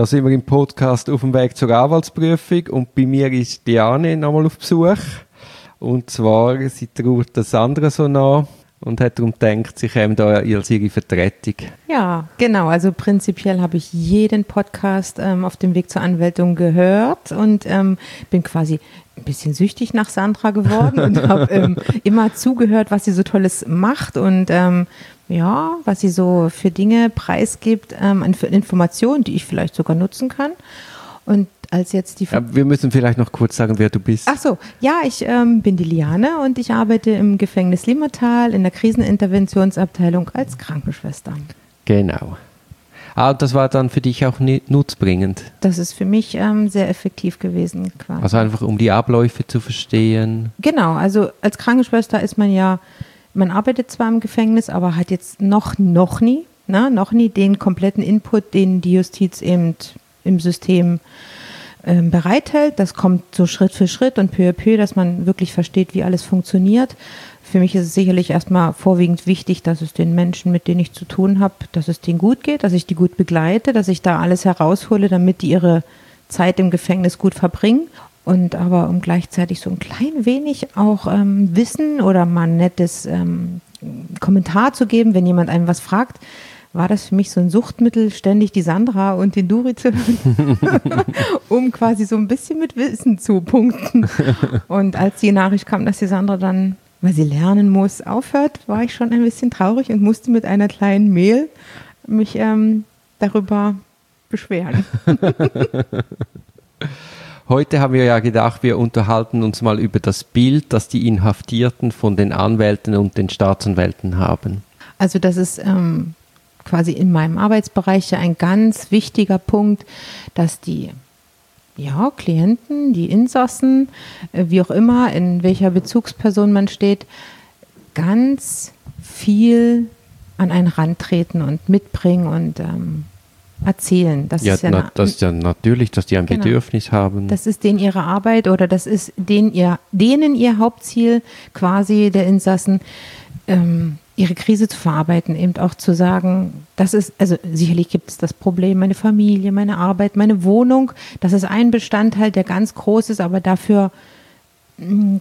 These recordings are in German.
Da sind wir im Podcast auf dem Weg zur Anwaltsprüfung und bei mir ist Diane nochmal auf Besuch. Und zwar, sie traut das andere so nah und hat darum gedacht, sie käme da als ihre Vertretung. Ja, genau. Also prinzipiell habe ich jeden Podcast ähm, auf dem Weg zur Anwältung gehört und ähm, bin quasi ein bisschen süchtig nach Sandra geworden und habe ähm, immer zugehört, was sie so Tolles macht und ähm, ja, was sie so für Dinge preisgibt, ähm, an Informationen, die ich vielleicht sogar nutzen kann. Und als jetzt die. Ja, wir müssen vielleicht noch kurz sagen, wer du bist. Ach so, ja, ich ähm, bin die Liane und ich arbeite im Gefängnis Limmertal in der Kriseninterventionsabteilung als Krankenschwester. Genau. Ah, das war dann für dich auch nutzbringend. Das ist für mich ähm, sehr effektiv gewesen. Quasi. Also einfach um die Abläufe zu verstehen. Genau, also als Krankenschwester ist man ja man arbeitet zwar im Gefängnis, aber hat jetzt noch, noch nie, na, noch nie den kompletten Input, den die Justiz eben im System ähm, bereithält. Das kommt so Schritt für Schritt und peu à peu, dass man wirklich versteht, wie alles funktioniert. Für mich ist es sicherlich erstmal vorwiegend wichtig, dass es den Menschen, mit denen ich zu tun habe, dass es denen gut geht, dass ich die gut begleite, dass ich da alles heraushole, damit die ihre Zeit im Gefängnis gut verbringen und aber um gleichzeitig so ein klein wenig auch ähm, Wissen oder mal ein nettes ähm, Kommentar zu geben, wenn jemand einem was fragt, war das für mich so ein Suchtmittel, ständig die Sandra und den Duri zu um quasi so ein bisschen mit Wissen zu punkten. Und als die Nachricht kam, dass die Sandra dann, weil sie lernen muss, aufhört, war ich schon ein bisschen traurig und musste mit einer kleinen Mail mich ähm, darüber beschweren. Heute haben wir ja gedacht, wir unterhalten uns mal über das Bild, das die Inhaftierten von den Anwälten und den Staatsanwälten haben. Also das ist ähm, quasi in meinem Arbeitsbereich ja ein ganz wichtiger Punkt, dass die ja, Klienten, die Insassen, äh, wie auch immer, in welcher Bezugsperson man steht, ganz viel an einen Rand treten und mitbringen und ähm, erzählen. Das ja, ist ja, na, das ist ja natürlich, dass die ein genau. Bedürfnis haben. Das ist denen ihre Arbeit oder das ist denen ihr, denen ihr Hauptziel quasi der Insassen, ähm, ihre Krise zu verarbeiten, eben auch zu sagen, das ist, also sicherlich gibt es das Problem, meine Familie, meine Arbeit, meine Wohnung, das ist ein Bestandteil, der ganz groß ist, aber dafür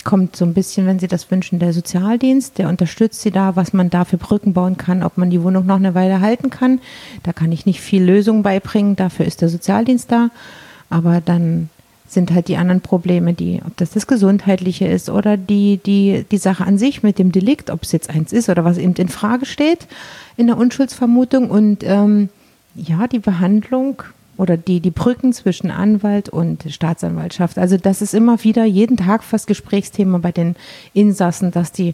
kommt so ein bisschen, wenn Sie das wünschen, der Sozialdienst, der unterstützt Sie da, was man da für Brücken bauen kann, ob man die Wohnung noch eine Weile halten kann. Da kann ich nicht viel Lösung beibringen, dafür ist der Sozialdienst da. Aber dann sind halt die anderen Probleme, die, ob das das Gesundheitliche ist oder die, die, die Sache an sich mit dem Delikt, ob es jetzt eins ist oder was eben in Frage steht in der Unschuldsvermutung und ähm, ja, die Behandlung oder die, die Brücken zwischen Anwalt und Staatsanwaltschaft. Also das ist immer wieder jeden Tag fast Gesprächsthema bei den Insassen, dass die,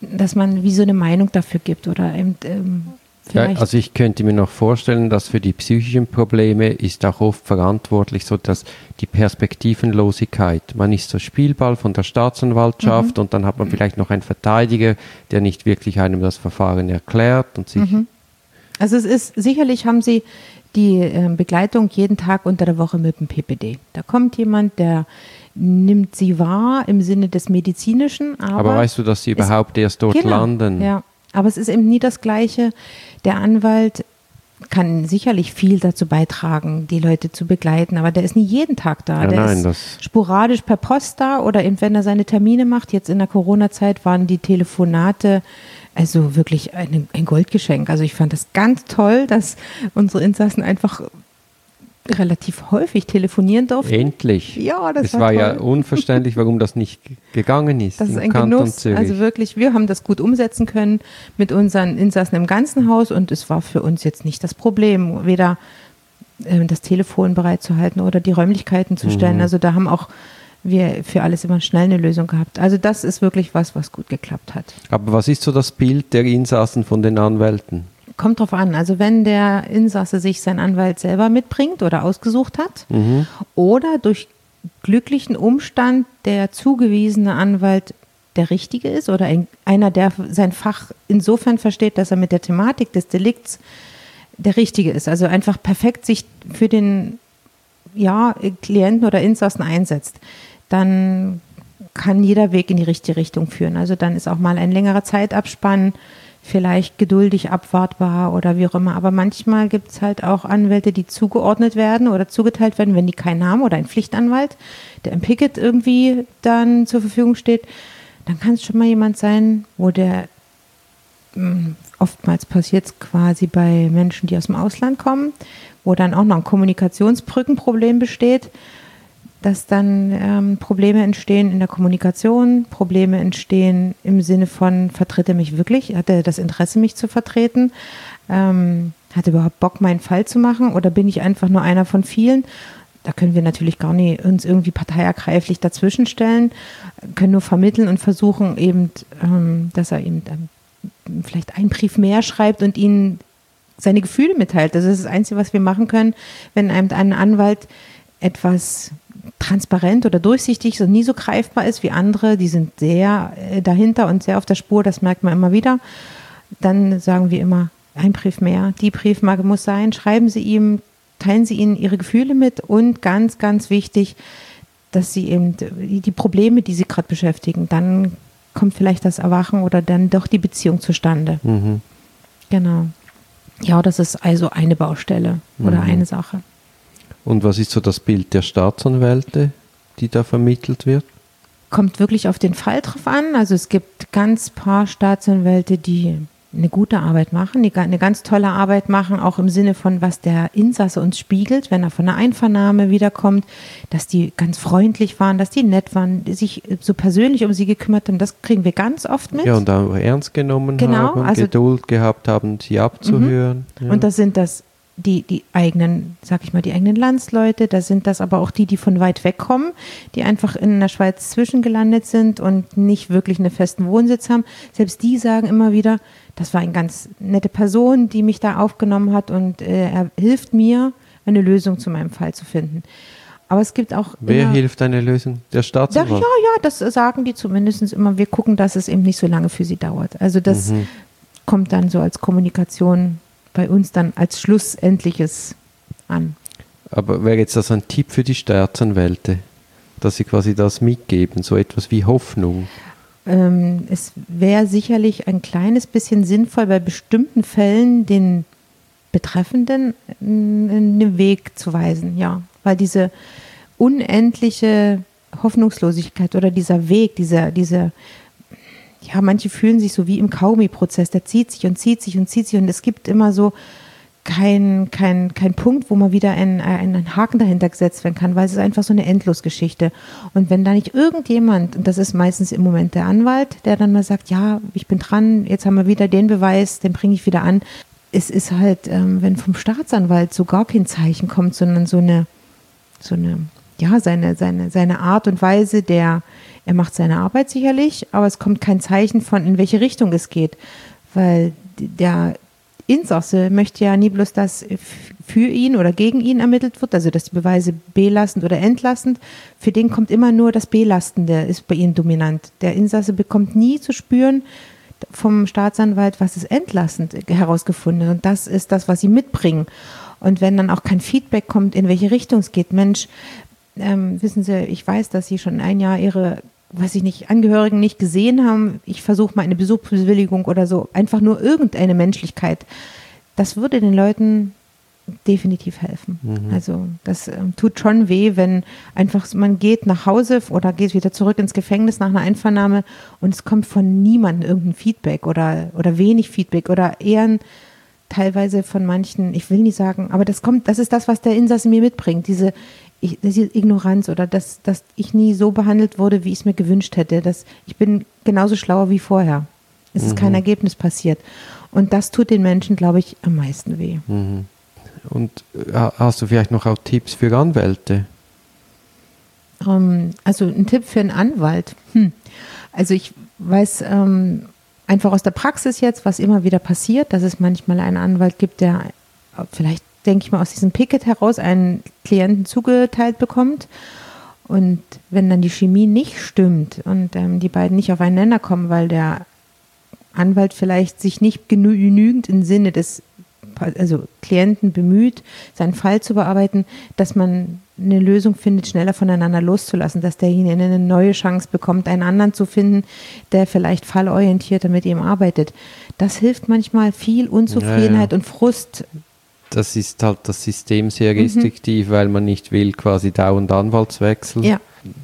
dass man wie so eine Meinung dafür gibt oder eben, ähm, ja, also ich könnte mir noch vorstellen, dass für die psychischen Probleme ist auch oft verantwortlich so, dass die Perspektivenlosigkeit, man ist so Spielball von der Staatsanwaltschaft mhm. und dann hat man vielleicht noch einen Verteidiger, der nicht wirklich einem das Verfahren erklärt und sich mhm. Also es ist sicherlich haben Sie die äh, Begleitung jeden Tag unter der Woche mit dem PPD. Da kommt jemand, der nimmt sie wahr im Sinne des Medizinischen. Aber, aber weißt du, dass sie überhaupt erst dort genau, landen? Ja, aber es ist eben nie das Gleiche. Der Anwalt kann sicherlich viel dazu beitragen, die Leute zu begleiten, aber der ist nie jeden Tag da. Ja, der nein, ist sporadisch per Post da oder eben wenn er seine Termine macht. Jetzt in der Corona-Zeit waren die Telefonate also wirklich ein, ein Goldgeschenk. Also ich fand das ganz toll, dass unsere Insassen einfach relativ häufig telefonieren durften. Endlich. Ja, das es war, war ja unverständlich, warum das nicht gegangen ist. Das ist ein Kanton Genuss. Zürich. Also wirklich, wir haben das gut umsetzen können mit unseren Insassen im ganzen Haus und es war für uns jetzt nicht das Problem, weder äh, das Telefon bereitzuhalten oder die Räumlichkeiten zu stellen. Mhm. Also da haben auch wir für alles immer schnell eine Lösung gehabt. Also das ist wirklich was, was gut geklappt hat. Aber was ist so das Bild der Insassen von den Anwälten? Kommt drauf an. Also wenn der Insasse sich sein Anwalt selber mitbringt oder ausgesucht hat mhm. oder durch glücklichen Umstand der zugewiesene Anwalt der richtige ist oder ein, einer, der sein Fach insofern versteht, dass er mit der Thematik des Delikts der richtige ist. Also einfach perfekt sich für den ja, Klienten oder Insassen einsetzt dann kann jeder Weg in die richtige Richtung führen. Also dann ist auch mal ein längerer Zeitabspann vielleicht geduldig abwartbar oder wie auch immer. Aber manchmal gibt es halt auch Anwälte, die zugeordnet werden oder zugeteilt werden, wenn die keinen haben oder ein Pflichtanwalt, der im Picket irgendwie dann zur Verfügung steht. Dann kann es schon mal jemand sein, wo der hm, oftmals passiert es quasi bei Menschen, die aus dem Ausland kommen, wo dann auch noch ein Kommunikationsbrückenproblem besteht dass dann ähm, Probleme entstehen in der Kommunikation, Probleme entstehen im Sinne von, vertritt er mich wirklich? Hat er das Interesse, mich zu vertreten? Ähm, hat er überhaupt Bock, meinen Fall zu machen? Oder bin ich einfach nur einer von vielen? Da können wir natürlich gar nicht uns irgendwie parteiergreiflich dazwischenstellen, können nur vermitteln und versuchen eben, ähm, dass er eben vielleicht einen Brief mehr schreibt und ihnen seine Gefühle mitteilt. Das ist das Einzige, was wir machen können, wenn einem ein Anwalt etwas transparent oder durchsichtig, so nie so greifbar ist wie andere, die sind sehr äh, dahinter und sehr auf der Spur, das merkt man immer wieder. Dann sagen wir immer, ein Brief mehr, die Briefmarke muss sein, schreiben Sie ihm, teilen Sie ihnen Ihre Gefühle mit und ganz, ganz wichtig, dass Sie eben die Probleme, die Sie gerade beschäftigen, dann kommt vielleicht das Erwachen oder dann doch die Beziehung zustande. Mhm. Genau. Ja, das ist also eine Baustelle oder mhm. eine Sache. Und was ist so das Bild der Staatsanwälte, die da vermittelt wird? Kommt wirklich auf den Fall drauf an. Also es gibt ganz paar Staatsanwälte, die eine gute Arbeit machen, die eine ganz tolle Arbeit machen, auch im Sinne von, was der Insasse uns spiegelt, wenn er von einer Einvernahme wiederkommt, dass die ganz freundlich waren, dass die nett waren, die sich so persönlich um sie gekümmert haben, das kriegen wir ganz oft mit. Ja, und auch ernst genommen genau, haben, also, Geduld gehabt haben, sie abzuhören. Mhm. Ja. Und das sind das die, die eigenen, sag ich mal, die eigenen Landsleute, da sind das aber auch die, die von weit weg kommen, die einfach in der Schweiz zwischengelandet sind und nicht wirklich einen festen Wohnsitz haben. Selbst die sagen immer wieder, das war eine ganz nette Person, die mich da aufgenommen hat und äh, er hilft mir, eine Lösung zu meinem Fall zu finden. Aber es gibt auch. Wer immer, hilft eine Lösung? Der Staatsanwalt? Ja, ja, das sagen die zumindest immer. Wir gucken, dass es eben nicht so lange für sie dauert. Also das mhm. kommt dann so als Kommunikation bei uns dann als Schlussendliches an. Aber wäre jetzt das ein Tipp für die Staatsanwälte, dass sie quasi das mitgeben, so etwas wie Hoffnung? Ähm, es wäre sicherlich ein kleines bisschen sinnvoll, bei bestimmten Fällen den Betreffenden einen Weg zu weisen, ja. Weil diese unendliche Hoffnungslosigkeit oder dieser Weg, dieser, diese ja, manche fühlen sich so wie im Kaumi-Prozess, der zieht sich und zieht sich und zieht sich und es gibt immer so kein, kein, kein Punkt, wo man wieder einen, einen Haken dahinter gesetzt werden kann, weil es ist einfach so eine Endlosgeschichte. Und wenn da nicht irgendjemand, und das ist meistens im Moment der Anwalt, der dann mal sagt, ja, ich bin dran, jetzt haben wir wieder den Beweis, den bringe ich wieder an. Es ist halt, ähm, wenn vom Staatsanwalt so gar kein Zeichen kommt, sondern so eine, so eine, ja, seine, seine, seine Art und Weise der, er macht seine Arbeit sicherlich, aber es kommt kein Zeichen von, in welche Richtung es geht, weil der Insasse möchte ja nie bloß, dass für ihn oder gegen ihn ermittelt wird, also dass die Beweise belastend oder entlastend. Für den kommt immer nur das Belastende, ist bei ihm dominant. Der Insasse bekommt nie zu spüren vom Staatsanwalt, was ist entlastend herausgefunden. Und das ist das, was sie mitbringen. Und wenn dann auch kein Feedback kommt, in welche Richtung es geht, Mensch, ähm, wissen Sie, ich weiß, dass Sie schon ein Jahr Ihre, weiß ich nicht, Angehörigen nicht gesehen haben. Ich versuche mal eine Besuchsbewilligung oder so. Einfach nur irgendeine Menschlichkeit. Das würde den Leuten definitiv helfen. Mhm. Also das ähm, tut schon weh, wenn einfach man geht nach Hause oder geht wieder zurück ins Gefängnis nach einer Einvernahme und es kommt von niemandem irgendein Feedback oder, oder wenig Feedback oder eher teilweise von manchen, ich will nicht sagen, aber das kommt, das ist das, was der Insasse mir mitbringt, diese ich, diese Ignoranz oder dass, dass ich nie so behandelt wurde, wie ich es mir gewünscht hätte. Dass ich bin genauso schlauer wie vorher. Es ist kein mhm. Ergebnis passiert. Und das tut den Menschen, glaube ich, am meisten weh. Mhm. Und äh, hast du vielleicht noch auch Tipps für Anwälte? Um, ähm, also ein Tipp für einen Anwalt. Hm. Also ich weiß ähm, einfach aus der Praxis jetzt, was immer wieder passiert, dass es manchmal einen Anwalt gibt, der vielleicht denke ich mal, aus diesem Picket heraus einen Klienten zugeteilt bekommt. Und wenn dann die Chemie nicht stimmt und ähm, die beiden nicht aufeinander kommen, weil der Anwalt vielleicht sich nicht genügend im Sinne des also Klienten bemüht, seinen Fall zu bearbeiten, dass man eine Lösung findet, schneller voneinander loszulassen, dass derjenige eine neue Chance bekommt, einen anderen zu finden, der vielleicht fallorientierter mit ihm arbeitet. Das hilft manchmal viel Unzufriedenheit ja, ja. und Frust das ist halt das System sehr mhm. restriktiv, mhm. weil man nicht will, quasi dauernd Anwaltswechsel. Ja.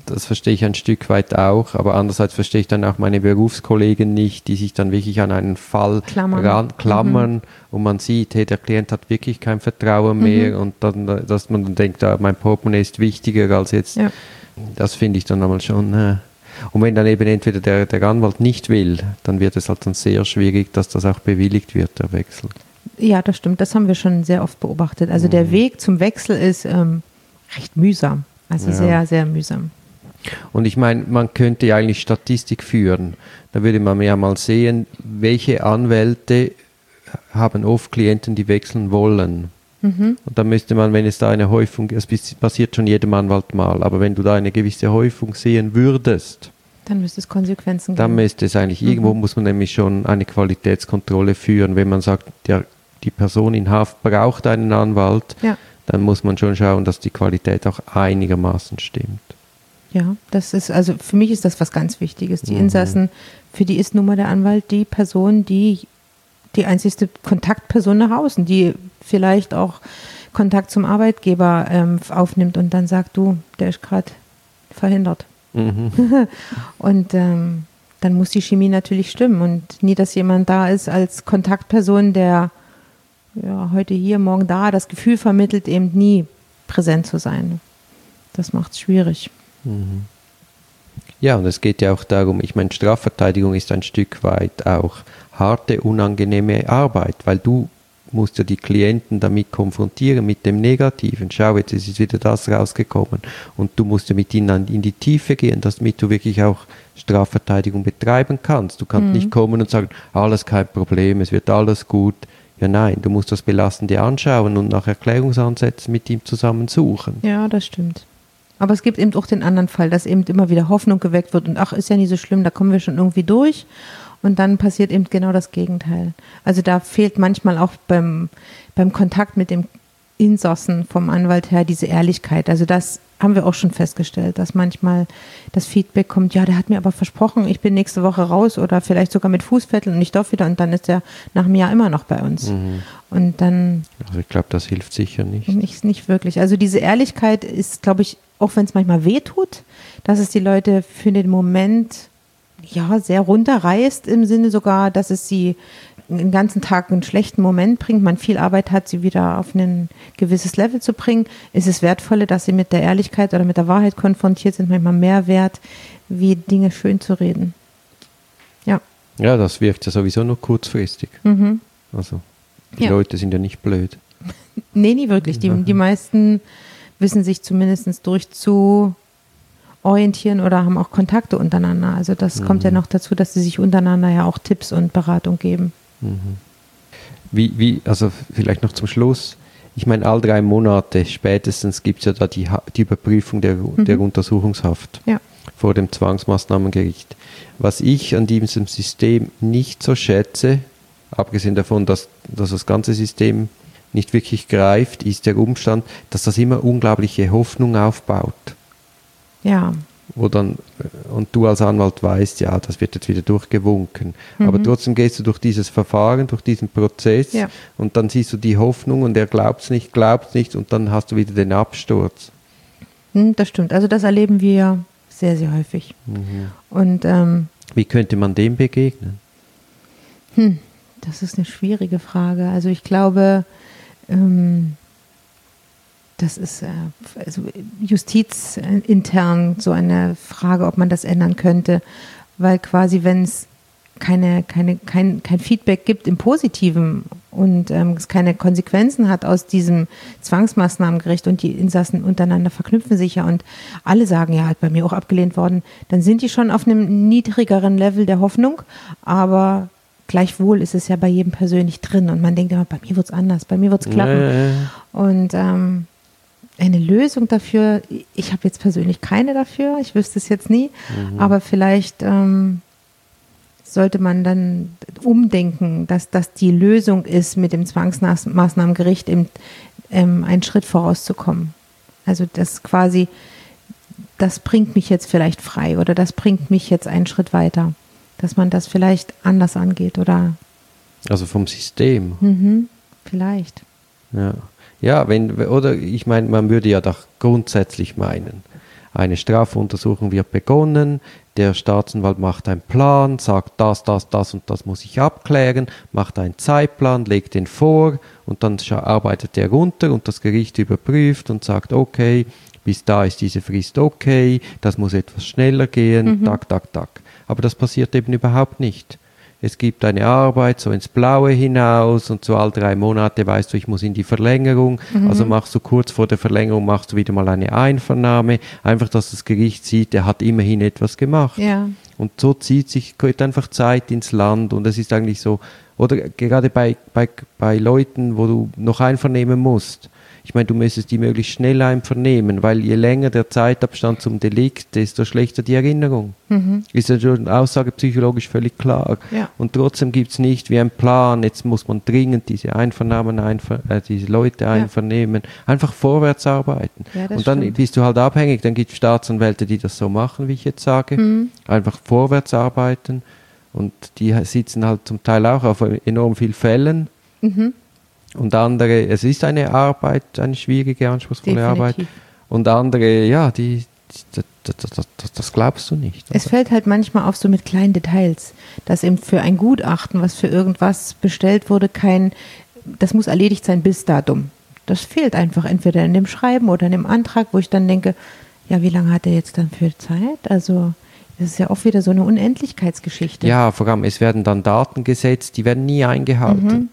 Das verstehe ich ein Stück weit auch, aber andererseits verstehe ich dann auch meine Berufskollegen nicht, die sich dann wirklich an einen Fall klammern, ran, klammern mhm. und man sieht, hey, der Klient hat wirklich kein Vertrauen mehr mhm. und dann, dass man dann denkt, ah, mein Portemonnaie ist wichtiger als jetzt. Ja. Das finde ich dann einmal schon. Äh. Und wenn dann eben entweder der, der Anwalt nicht will, dann wird es halt dann sehr schwierig, dass das auch bewilligt wird, der Wechsel. Ja, das stimmt. Das haben wir schon sehr oft beobachtet. Also mhm. der Weg zum Wechsel ist ähm, recht mühsam. Also ja. sehr, sehr mühsam. Und ich meine, man könnte ja eigentlich Statistik führen. Da würde man ja mal sehen, welche Anwälte haben oft Klienten, die wechseln wollen. Mhm. Und dann müsste man, wenn es da eine Häufung, es passiert schon jedem Anwalt mal, aber wenn du da eine gewisse Häufung sehen würdest, dann müsste es Konsequenzen geben. Dann müsste es eigentlich, mhm. irgendwo muss man nämlich schon eine Qualitätskontrolle führen, wenn man sagt, der die Person in Haft braucht einen Anwalt, ja. dann muss man schon schauen, dass die Qualität auch einigermaßen stimmt. Ja, das ist, also für mich ist das was ganz Wichtiges. Die mhm. Insassen, für die ist nun mal der Anwalt die Person, die die einzigste Kontaktperson nach außen, die vielleicht auch Kontakt zum Arbeitgeber ähm, aufnimmt und dann sagt, du, der ist gerade verhindert. Mhm. und ähm, dann muss die Chemie natürlich stimmen und nie, dass jemand da ist als Kontaktperson, der ja, heute hier, morgen da, das Gefühl vermittelt, eben nie präsent zu sein. Das macht es schwierig. Mhm. Ja, und es geht ja auch darum, ich meine, Strafverteidigung ist ein Stück weit auch harte, unangenehme Arbeit, weil du musst ja die Klienten damit konfrontieren, mit dem Negativen. Schau, jetzt ist wieder das rausgekommen. Und du musst ja mit ihnen in die Tiefe gehen, damit du wirklich auch Strafverteidigung betreiben kannst. Du kannst mhm. nicht kommen und sagen, alles kein Problem, es wird alles gut. Ja, nein, du musst das Belastende anschauen und nach Erklärungsansätzen mit ihm zusammen suchen. Ja, das stimmt. Aber es gibt eben auch den anderen Fall, dass eben immer wieder Hoffnung geweckt wird und ach, ist ja nicht so schlimm, da kommen wir schon irgendwie durch. Und dann passiert eben genau das Gegenteil. Also da fehlt manchmal auch beim, beim Kontakt mit dem Insassen vom Anwalt her diese Ehrlichkeit. Also das haben wir auch schon festgestellt, dass manchmal das Feedback kommt, ja, der hat mir aber versprochen, ich bin nächste Woche raus oder vielleicht sogar mit Fußfetteln und ich darf wieder und dann ist er nach einem Jahr immer noch bei uns. Mhm. Und dann. Also ich glaube, das hilft sicher nicht. Nicht, nicht wirklich. Also diese Ehrlichkeit ist, glaube ich, auch wenn es manchmal weh tut, dass es die Leute für den Moment ja sehr runterreißt, im Sinne sogar, dass es sie den ganzen Tag einen schlechten Moment bringt, man viel Arbeit hat, sie wieder auf ein gewisses Level zu bringen, ist es wertvoller, dass sie mit der Ehrlichkeit oder mit der Wahrheit konfrontiert sind, manchmal mehr wert, wie Dinge schön zu reden. Ja. Ja, das wirkt ja sowieso nur kurzfristig. Mhm. Also, die ja. Leute sind ja nicht blöd. nee, nie wirklich. Die, die meisten wissen sich zumindest durch zu orientieren oder haben auch Kontakte untereinander. Also das mhm. kommt ja mhm. noch dazu, dass sie sich untereinander ja auch Tipps und Beratung geben. Mhm. Wie, wie, also vielleicht noch zum Schluss. Ich meine, all drei Monate spätestens gibt es ja da die, die Überprüfung der, mhm. der Untersuchungshaft ja. vor dem Zwangsmaßnahmengericht. Was ich an diesem System nicht so schätze, abgesehen davon, dass, dass das ganze System nicht wirklich greift, ist der Umstand, dass das immer unglaubliche Hoffnung aufbaut. Ja wo dann, und du als Anwalt weißt, ja, das wird jetzt wieder durchgewunken. Mhm. Aber trotzdem gehst du durch dieses Verfahren, durch diesen Prozess ja. und dann siehst du die Hoffnung und er glaubt es nicht, glaubt es nicht und dann hast du wieder den Absturz. Mhm, das stimmt. Also das erleben wir sehr, sehr häufig. Mhm. Und ähm, wie könnte man dem begegnen? Hm, das ist eine schwierige Frage. Also ich glaube, ähm, das ist äh, also justizintern so eine Frage, ob man das ändern könnte, weil quasi, wenn es keine, keine, kein, kein Feedback gibt im Positiven und ähm, es keine Konsequenzen hat aus diesem Zwangsmaßnahmengericht und die Insassen untereinander verknüpfen sich ja und alle sagen, ja, hat bei mir auch abgelehnt worden, dann sind die schon auf einem niedrigeren Level der Hoffnung, aber gleichwohl ist es ja bei jedem persönlich drin und man denkt immer, bei mir wird es anders, bei mir wird es klappen. Nee. Und ähm, eine Lösung dafür, ich habe jetzt persönlich keine dafür, ich wüsste es jetzt nie, mhm. aber vielleicht ähm, sollte man dann umdenken, dass das die Lösung ist, mit dem Zwangsmaßnahmengericht eben, ähm, einen Schritt vorauszukommen. Also das quasi, das bringt mich jetzt vielleicht frei oder das bringt mich jetzt einen Schritt weiter. Dass man das vielleicht anders angeht oder. Also vom System. Mhm, vielleicht. Ja. Ja, wenn, oder ich meine, man würde ja doch grundsätzlich meinen, eine Strafuntersuchung wird begonnen, der Staatsanwalt macht einen Plan, sagt das, das, das und das muss ich abklären, macht einen Zeitplan, legt den vor und dann arbeitet er runter und das Gericht überprüft und sagt, okay, bis da ist diese Frist okay, das muss etwas schneller gehen, mhm. tak, tak, tak. Aber das passiert eben überhaupt nicht es gibt eine Arbeit so ins Blaue hinaus und so all drei Monate weißt du, ich muss in die Verlängerung. Mhm. Also machst du kurz vor der Verlängerung machst du wieder mal eine Einvernahme, einfach, dass das Gericht sieht, er hat immerhin etwas gemacht. Ja. Und so zieht sich einfach Zeit ins Land und es ist eigentlich so, oder gerade bei, bei, bei Leuten, wo du noch einvernehmen musst, ich meine, du müsstest die möglichst schnell einvernehmen, weil je länger der Zeitabstand zum Delikt, desto schlechter die Erinnerung. Mhm. Ist ja schon Aussage psychologisch völlig klar. Ja. Und trotzdem gibt es nicht wie ein Plan, jetzt muss man dringend diese Einvernahmen, einver äh, diese Leute einvernehmen, ja. einfach vorwärts arbeiten. Ja, und dann stimmt. bist du halt abhängig, dann gibt es Staatsanwälte, die das so machen, wie ich jetzt sage, mhm. einfach vorwärts arbeiten. Und die sitzen halt zum Teil auch auf enorm vielen Fällen. Mhm und andere, es ist eine Arbeit, eine schwierige, anspruchsvolle Definitiv. Arbeit. Und andere, ja, die, das, das, das, das, glaubst du nicht. Es fällt halt manchmal auf so mit kleinen Details, dass eben für ein Gutachten, was für irgendwas bestellt wurde, kein, das muss erledigt sein bis Datum. Das fehlt einfach entweder in dem Schreiben oder in dem Antrag, wo ich dann denke, ja, wie lange hat er jetzt dann für Zeit? Also das ist ja auch wieder so eine Unendlichkeitsgeschichte. Ja, vor allem, es werden dann Daten gesetzt, die werden nie eingehalten. Mhm.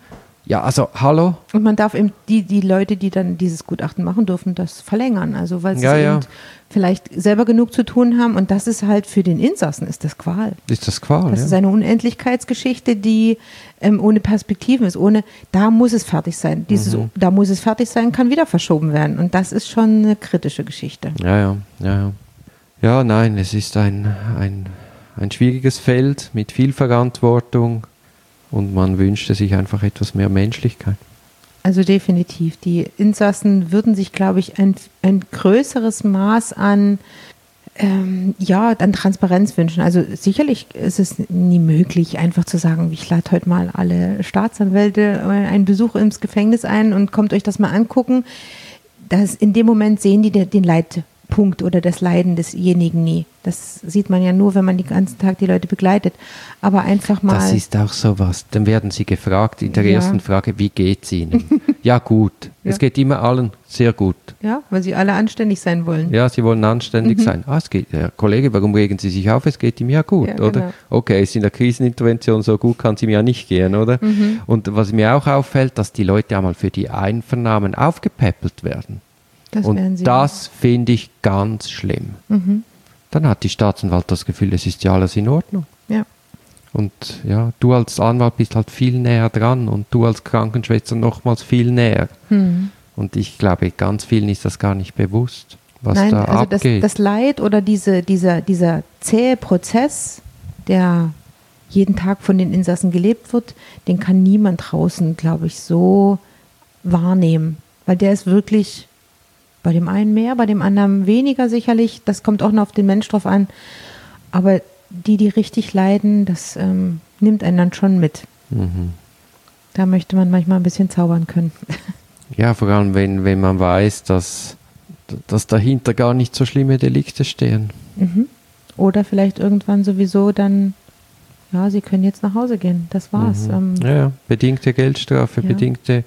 Ja, also hallo. Und man darf eben die, die Leute, die dann dieses Gutachten machen dürfen, das verlängern. Also weil sie ja, ja. vielleicht selber genug zu tun haben. Und das ist halt für den Insassen ist das Qual. Ist das Qual? Das ja. ist eine Unendlichkeitsgeschichte, die ähm, ohne Perspektiven ist. Ohne, da muss es fertig sein. Dieses, mhm. da muss es fertig sein, kann wieder verschoben werden. Und das ist schon eine kritische Geschichte. Ja, ja, ja, ja. Ja, nein, es ist ein, ein, ein schwieriges Feld mit viel Verantwortung und man wünschte sich einfach etwas mehr Menschlichkeit. Also definitiv. Die Insassen würden sich, glaube ich, ein, ein größeres Maß an, ähm, ja, an Transparenz wünschen. Also sicherlich ist es nie möglich, einfach zu sagen, ich lade heute mal alle Staatsanwälte einen Besuch ins Gefängnis ein und kommt euch das mal angucken. Das, in dem Moment sehen die den Leid, Punkt oder das Leiden desjenigen nie. Das sieht man ja nur, wenn man den ganzen Tag die Leute begleitet. Aber einfach mal. Das ist auch sowas. Dann werden sie gefragt in der ja. ersten Frage, wie geht's Ihnen? ja, gut. Ja. Es geht immer allen sehr gut. Ja, weil sie alle anständig sein wollen. Ja, sie wollen anständig mhm. sein. Ah, es geht, Herr Kollege, warum regen Sie sich auf? Es geht ihm ja gut, ja, oder? Genau. Okay, es ist in der Krisenintervention so gut, kann es ihm ja nicht gehen, oder? Mhm. Und was mir auch auffällt, dass die Leute einmal für die Einvernahmen aufgepäppelt werden. Das und das finde ich ganz schlimm. Mhm. Dann hat die Staatsanwalt das Gefühl, es ist ja alles in Ordnung. Ja. Und ja, du als Anwalt bist halt viel näher dran und du als Krankenschwester nochmals viel näher. Mhm. Und ich glaube, ganz vielen ist das gar nicht bewusst, was Nein, da also abgeht. Das, das Leid oder diese, dieser, dieser zähe Prozess, der jeden Tag von den Insassen gelebt wird, den kann niemand draußen, glaube ich, so wahrnehmen. Weil der ist wirklich bei dem einen mehr, bei dem anderen weniger sicherlich. Das kommt auch noch auf den Mensch drauf an. Aber die, die richtig leiden, das ähm, nimmt einen dann schon mit. Mhm. Da möchte man manchmal ein bisschen zaubern können. Ja, vor allem, wenn, wenn man weiß, dass, dass dahinter gar nicht so schlimme Delikte stehen. Mhm. Oder vielleicht irgendwann sowieso dann, ja, sie können jetzt nach Hause gehen. Das war's. Mhm. Ähm, ja, bedingte Geldstrafe, ja. bedingte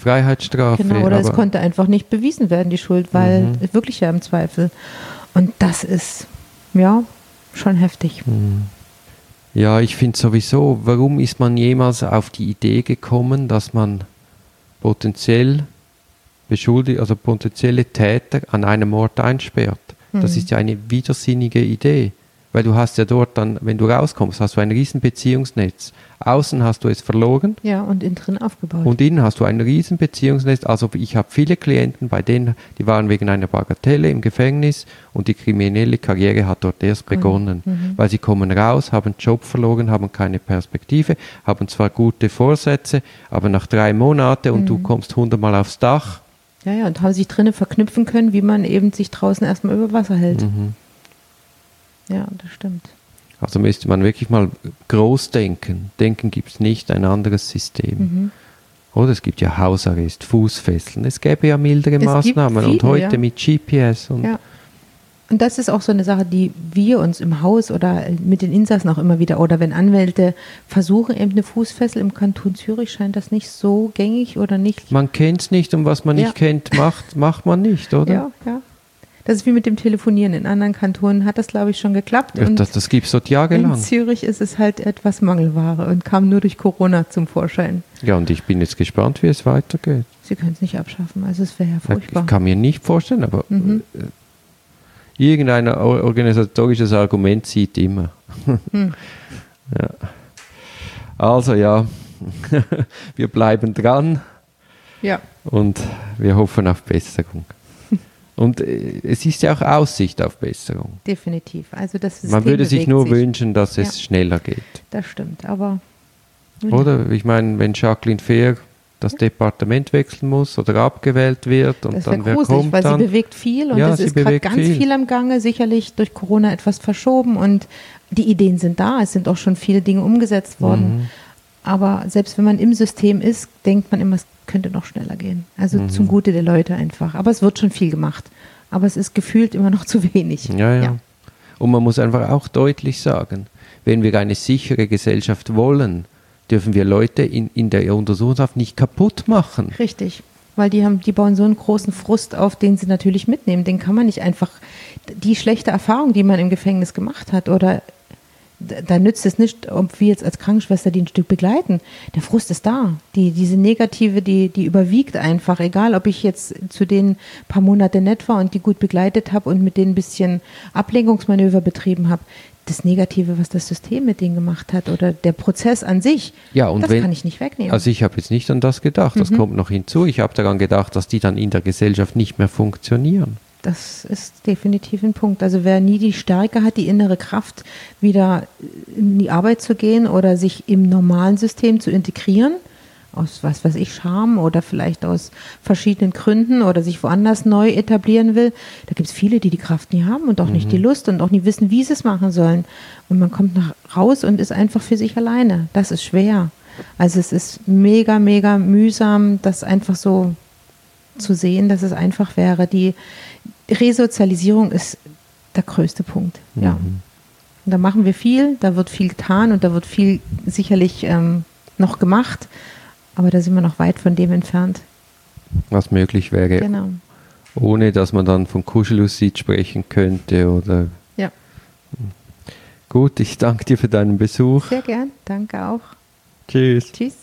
Freiheitsstrafe. Genau, oder es konnte einfach nicht bewiesen werden, die Schuld, weil mhm. wirklich ja im Zweifel. Und das ist, ja, schon heftig. Mhm. Ja, ich finde sowieso, warum ist man jemals auf die Idee gekommen, dass man potenziell beschuldigt, also potenzielle Täter an einem Ort einsperrt? Mhm. Das ist ja eine widersinnige Idee. Weil du hast ja dort dann, wenn du rauskommst, hast du ein riesen Beziehungsnetz. Außen hast du es verloren Ja, und innen drin aufgebaut. und innen hast du ein riesen Beziehungsnetz. Also ich habe viele Klienten, bei denen, die waren wegen einer Bagatelle im Gefängnis und die kriminelle Karriere hat dort erst begonnen. Weil sie kommen raus, haben Job verloren, haben keine Perspektive, haben zwar gute Vorsätze, aber nach drei Monaten und du kommst hundertmal aufs Dach, ja, ja, und haben sich drinnen verknüpfen können, wie man eben sich draußen erstmal über Wasser hält. Mhm. Ja, das stimmt. Also müsste man wirklich mal groß denken. Denken gibt es nicht ein anderes System. Mhm. Oder es gibt ja Hausarrest, Fußfesseln. Es gäbe ja mildere gibt Maßnahmen. und viele, heute ja. mit GPS und Ja. Und das ist auch so eine Sache, die wir uns im Haus oder mit den Insassen auch immer wieder, oder wenn Anwälte versuchen, eben eine Fußfessel im Kanton Zürich, scheint das nicht so gängig oder nicht. man kennt es nicht und was man Ja. nicht kennt, macht, macht man nicht, oder? Ja, ja. Das ist wie mit dem Telefonieren. In anderen Kantonen hat das, glaube ich, schon geklappt. Ja, und das das gibt es dort in jahrelang. Zürich ist es halt etwas Mangelware und kam nur durch Corona zum Vorschein. Ja, und ich bin jetzt gespannt, wie es weitergeht. Sie können es nicht abschaffen, also es wäre ja furchtbar. Ich kann mir nicht vorstellen, aber Mhm. äh, irgendein or- organisatorisches Argument zieht immer. Hm. ja. Also ja, wir bleiben dran Ja, und wir hoffen auf Besserung. Und äh, es ist ja auch Aussicht auf Besserung. definitiv. Also das Man System würde sich nur sich. wünschen, dass es Ja. schneller geht. Das stimmt, aber Oder? Ich meine, wenn Jacqueline Fair das Departement wechseln muss oder abgewählt wird und Das dann wer gruselig, kommt weil dann? sie bewegt viel und Ja, es ist gerade ganz viel. viel. am Gange, sicherlich durch Corona etwas verschoben und die Ideen sind da, es sind auch schon viele Dinge umgesetzt worden. Mhm. Aber selbst wenn man im System ist, denkt man immer, es könnte noch schneller gehen. Also Mhm. zum Gute der Leute einfach. Aber es wird schon viel gemacht. Aber es ist gefühlt immer noch zu wenig. Ja, ja, Und man muss einfach auch deutlich sagen, wenn wir eine sichere Gesellschaft wollen, dürfen wir Leute in, in der Untersuchungshaft nicht kaputt machen. Richtig. Weil die haben, die bauen so einen großen Frust auf, den sie natürlich mitnehmen. Den kann man nicht einfach, die schlechte Erfahrung, die man im Gefängnis gemacht hat, oder da nützt es nicht, ob wir jetzt als Krankenschwester die ein Stück begleiten. Der Frust ist da. Die, diese Negative, die, die überwiegt einfach. Egal, ob ich jetzt zu denen paar Monate nett war und die gut begleitet habe und mit denen ein bisschen Ablenkungsmanöver betrieben habe. Das Negative, was das System mit denen gemacht hat oder der Prozess an sich, Ja, und das wenn- kann ich nicht wegnehmen. Also ich habe jetzt nicht an das gedacht, Mhm. das kommt noch hinzu. Ich habe daran gedacht, dass die dann in der Gesellschaft nicht mehr funktionieren. Das ist definitiv ein Punkt. Also wer nie die Stärke hat, die innere Kraft, wieder in die Arbeit zu gehen oder sich im normalen System zu integrieren, aus was weiß ich, Scham oder vielleicht aus verschiedenen Gründen oder sich woanders neu etablieren will, da gibt es viele, die die Kraft nie haben und auch nicht die Lust und auch nie wissen, wie sie es machen sollen. Und man kommt nach raus und ist einfach für sich alleine. Das ist schwer. Also es ist mega, mega mühsam, das einfach so zu sehen, dass es einfach wäre. Die Resozialisierung ist der größte Punkt. Ja. Und da machen wir viel, da wird viel getan und da wird viel sicherlich ähm, noch gemacht, aber da sind wir noch weit von dem entfernt. Was möglich wäre, Genau. ohne dass man dann von Kuschelussid sprechen könnte oder Ja, gut, ich danke dir für deinen Besuch. sehr gern. Danke auch. Tschüss. Tschüss.